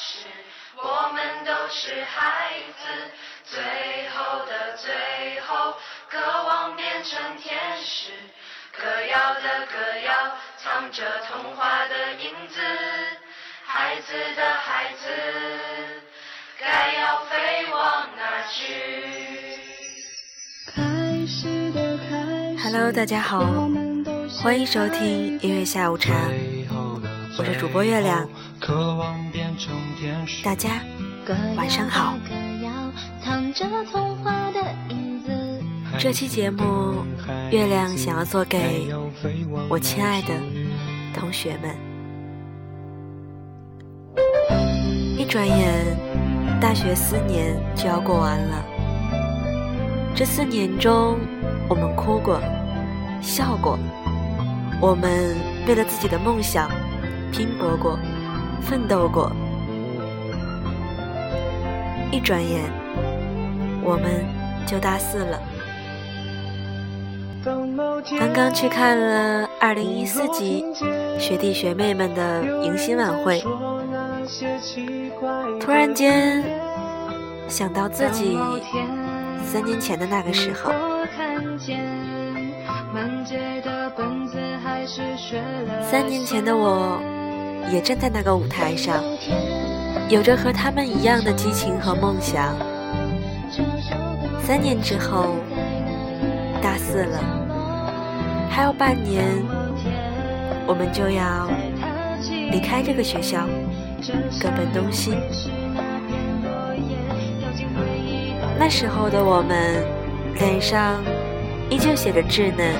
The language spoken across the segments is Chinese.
始，我们都是孩子。最后的最后，渴望变成天使。歌谣的歌谣，藏着童话的影子。孩子的孩子，该要飞往哪去？Hello，大家好，欢迎收听音乐下午茶，我是主播月亮。大家晚上好。这期节目，月亮想要做给我亲爱的同学们。一转眼，大学四年就要过完了。这四年中，我们哭过，笑过，我们为了自己的梦想拼搏过，奋斗过。一转眼，我们就大四了。刚刚去看了二零一四级学弟学妹们的迎新晚会，突然间想到自己三年前的那个时候，三年前的我也站在那个舞台上。有着和他们一样的激情和梦想。三年之后，大四了，还有半年，我们就要离开这个学校，各奔东西。那时候的我们，脸上依旧写着稚嫩。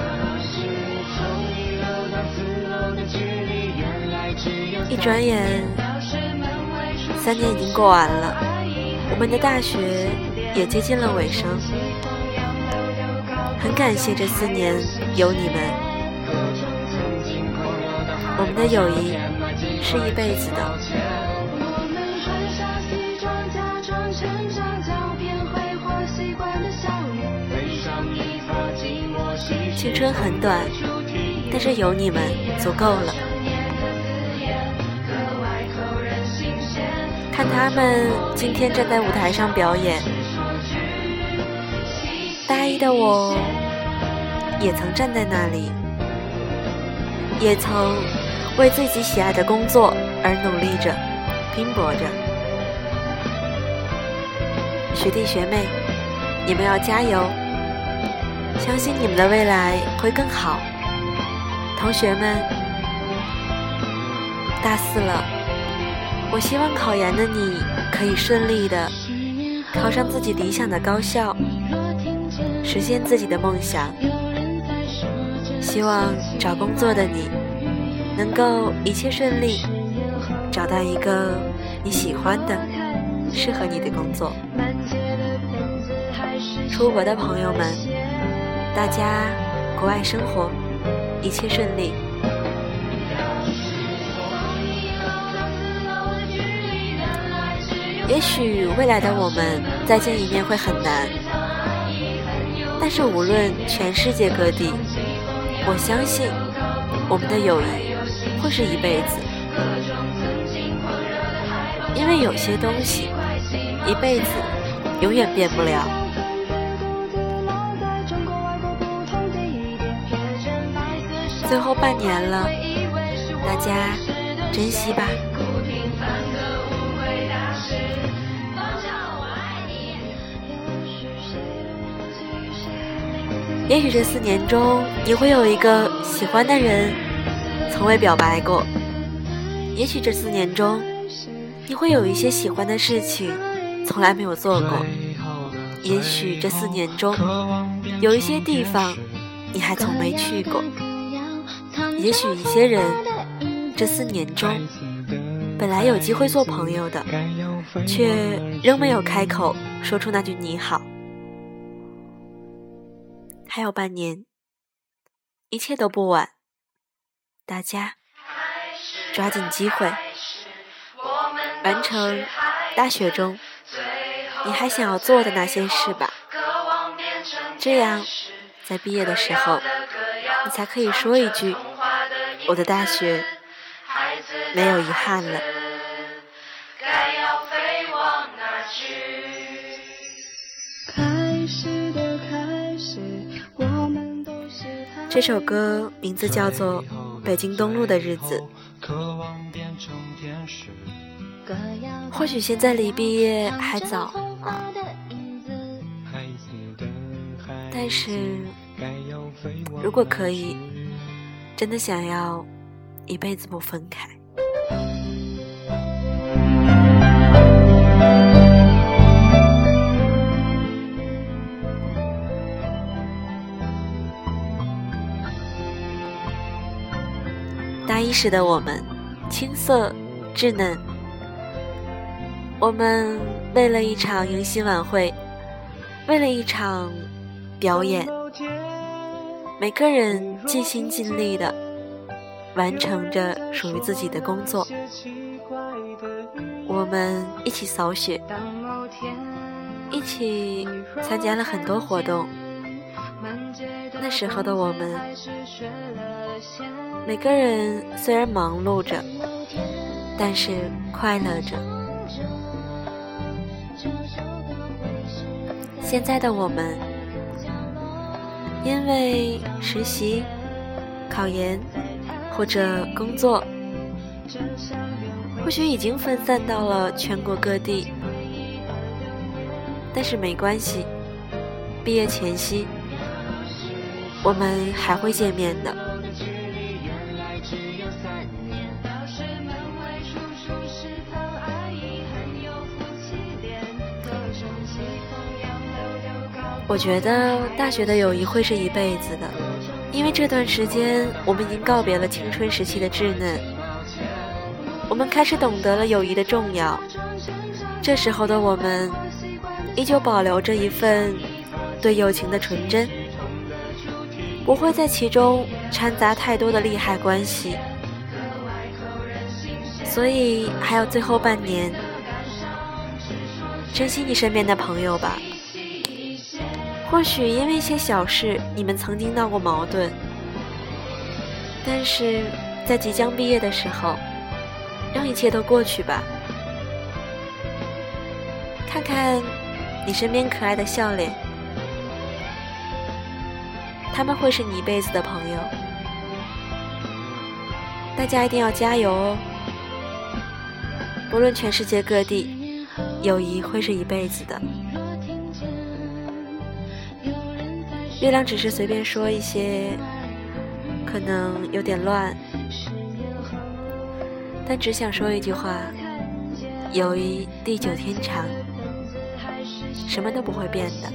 一转眼。三年已经过完了，我们的大学也接近了尾声。很感谢这四年有你们，我们的友谊是一辈子的。青春很短，但是有你们足够了。看他们今天站在舞台上表演，大一的我也曾站在那里，也曾为自己喜爱的工作而努力着、拼搏着。学弟学妹，你们要加油，相信你们的未来会更好。同学们，大四了。我希望考研的你可以顺利的考上自己理想的高校，实现自己的梦想。希望找工作的你能够一切顺利，找到一个你喜欢的、适合你的工作。出国的朋友们，大家国外生活一切顺利。也许未来的我们再见一面会很难，但是无论全世界各地，我相信我们的友谊会是一辈子。因为有些东西一辈子永远变不了。最后半年了，大家珍惜吧。也许这四年中，你会有一个喜欢的人，从未表白过；也许这四年中，你会有一些喜欢的事情，从来没有做过；也许这四年中，有一些地方，你还从没去过；也许一些人，这四年中，本来有机会做朋友的，却仍没有开口说出那句你好。还有半年，一切都不晚，大家抓紧机会，完成大学中你还想要做的那些事吧。这样，在毕业的时候，你才可以说一句：“我的大学没有遗憾了。”这首歌名字叫做《北京东路的日子》。或许现在离毕业还早，但是如果可以，真的想要一辈子不分开。时的我们，青涩稚嫩。我们为了一场迎新晚会，为了一场表演，每个人尽心尽力的完成着属于自己的工作。我们一起扫雪，一起参加了很多活动。那时候的我们，每个人虽然忙碌着，但是快乐着。现在的我们，因为实习、考研或者工作，或许已经分散到了全国各地，但是没关系，毕业前夕，我们还会见面的。我觉得大学的友谊会是一辈子的，因为这段时间我们已经告别了青春时期的稚嫩，我们开始懂得了友谊的重要。这时候的我们，依旧保留着一份对友情的纯真，不会在其中掺杂太多的利害关系。所以还有最后半年，珍惜你身边的朋友吧。或许因为一些小事，你们曾经闹过矛盾，但是在即将毕业的时候，让一切都过去吧。看看你身边可爱的笑脸，他们会是你一辈子的朋友。大家一定要加油哦！无论全世界各地，友谊会是一辈子的。月亮只是随便说一些，可能有点乱，但只想说一句话：友谊地久天长，什么都不会变的。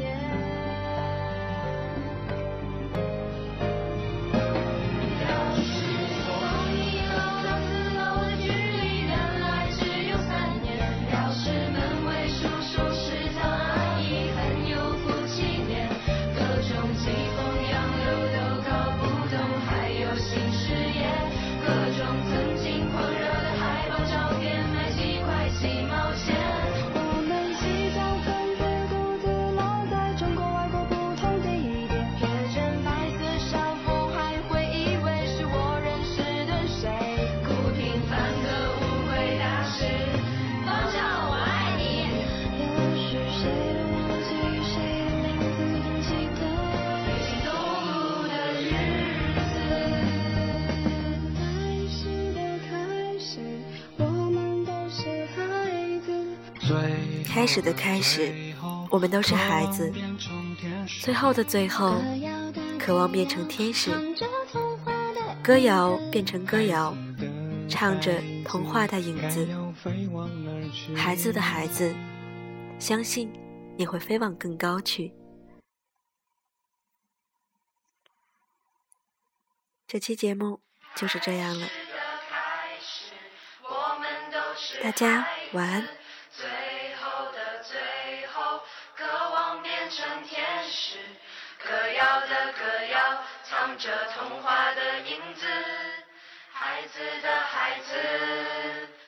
开始的开始，我们都是孩子；最后的最后，渴望变成天使。歌谣变成歌谣，唱着童话的影子。孩子的孩子，相信你会飞往更高去。这期节目就是这样了，大家晚安。歌谣的歌谣，藏着童话的影子，孩子的孩子。